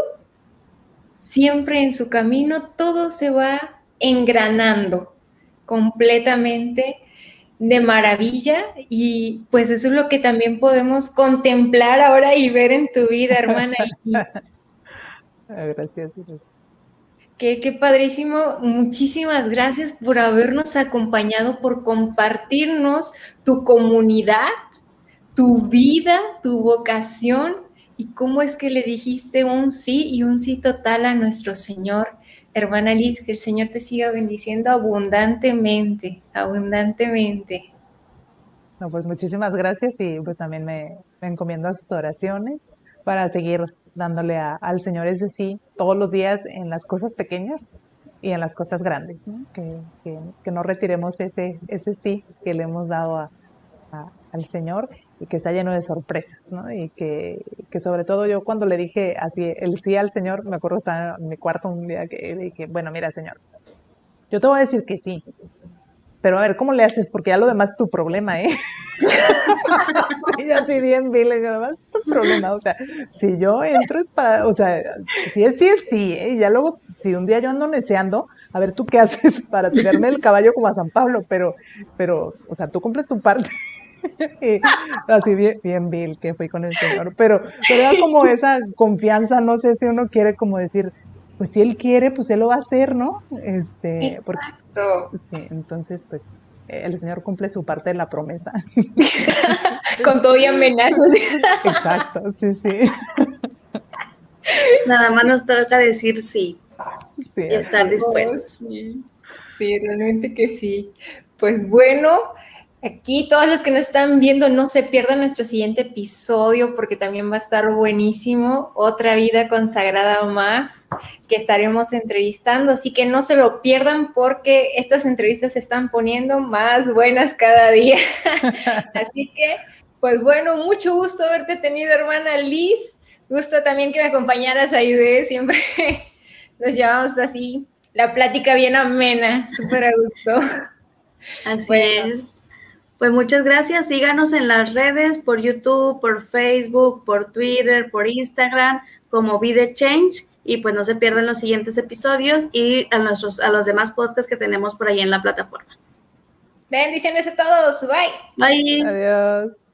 siempre en su camino, todo se va engranando completamente de maravilla y pues eso es lo que también podemos contemplar ahora y ver en tu vida, hermana. Gracias. Qué, qué, padrísimo. Muchísimas gracias por habernos acompañado, por compartirnos tu comunidad, tu vida, tu vocación y cómo es que le dijiste un sí y un sí total a nuestro Señor. Hermana Liz, que el Señor te siga bendiciendo abundantemente, abundantemente. No, pues muchísimas gracias y pues también me, encomiendo a sus oraciones para seguir dándole al Señor ese sí todos los días en las cosas pequeñas y en las cosas grandes, Que, que, no retiremos ese, ese sí que le hemos dado a, al Señor y que está lleno de sorpresas, ¿no? Y que, que, sobre todo yo cuando le dije así el sí al Señor, me acuerdo estaba en mi cuarto un día que le dije, bueno, mira Señor, yo te voy a decir que sí, pero a ver, ¿cómo le haces? Porque ya lo demás es tu problema, ¿eh? y así bien, Bill, además es tu problema, o sea, si yo entro es para, o sea, si es sí, es sí, ¿eh? Y ya luego, si un día yo ando neceando, a ver, ¿tú qué haces para tirarme el caballo como a San Pablo? Pero, pero, o sea, tú cumples tu parte. así bien, bien Bill que fui con el Señor, pero, pero era como esa confianza, no sé si uno quiere como decir, pues si él quiere, pues él lo va a hacer, ¿no? Este, Exacto. sí, entonces, pues el Señor cumple su parte de la promesa. con todo y amenazas. Exacto, sí, sí. Nada más nos toca decir sí, sí y estar dispuestos. sí, sí, realmente que sí. Pues bueno, Aquí todos los que nos están viendo no se pierdan nuestro siguiente episodio porque también va a estar buenísimo, otra vida consagrada más que estaremos entrevistando, así que no se lo pierdan porque estas entrevistas se están poniendo más buenas cada día. así que, pues bueno, mucho gusto haberte tenido, hermana Liz. Gusto también que me acompañaras ahí de siempre nos llevamos así la plática bien amena, súper a gusto. Así es. Pues muchas gracias. Síganos en las redes, por YouTube, por Facebook, por Twitter, por Instagram, como Vida Change. Y pues no se pierdan los siguientes episodios y a, nuestros, a los demás podcasts que tenemos por ahí en la plataforma. Bendiciones a todos. Bye. Bye. Adiós.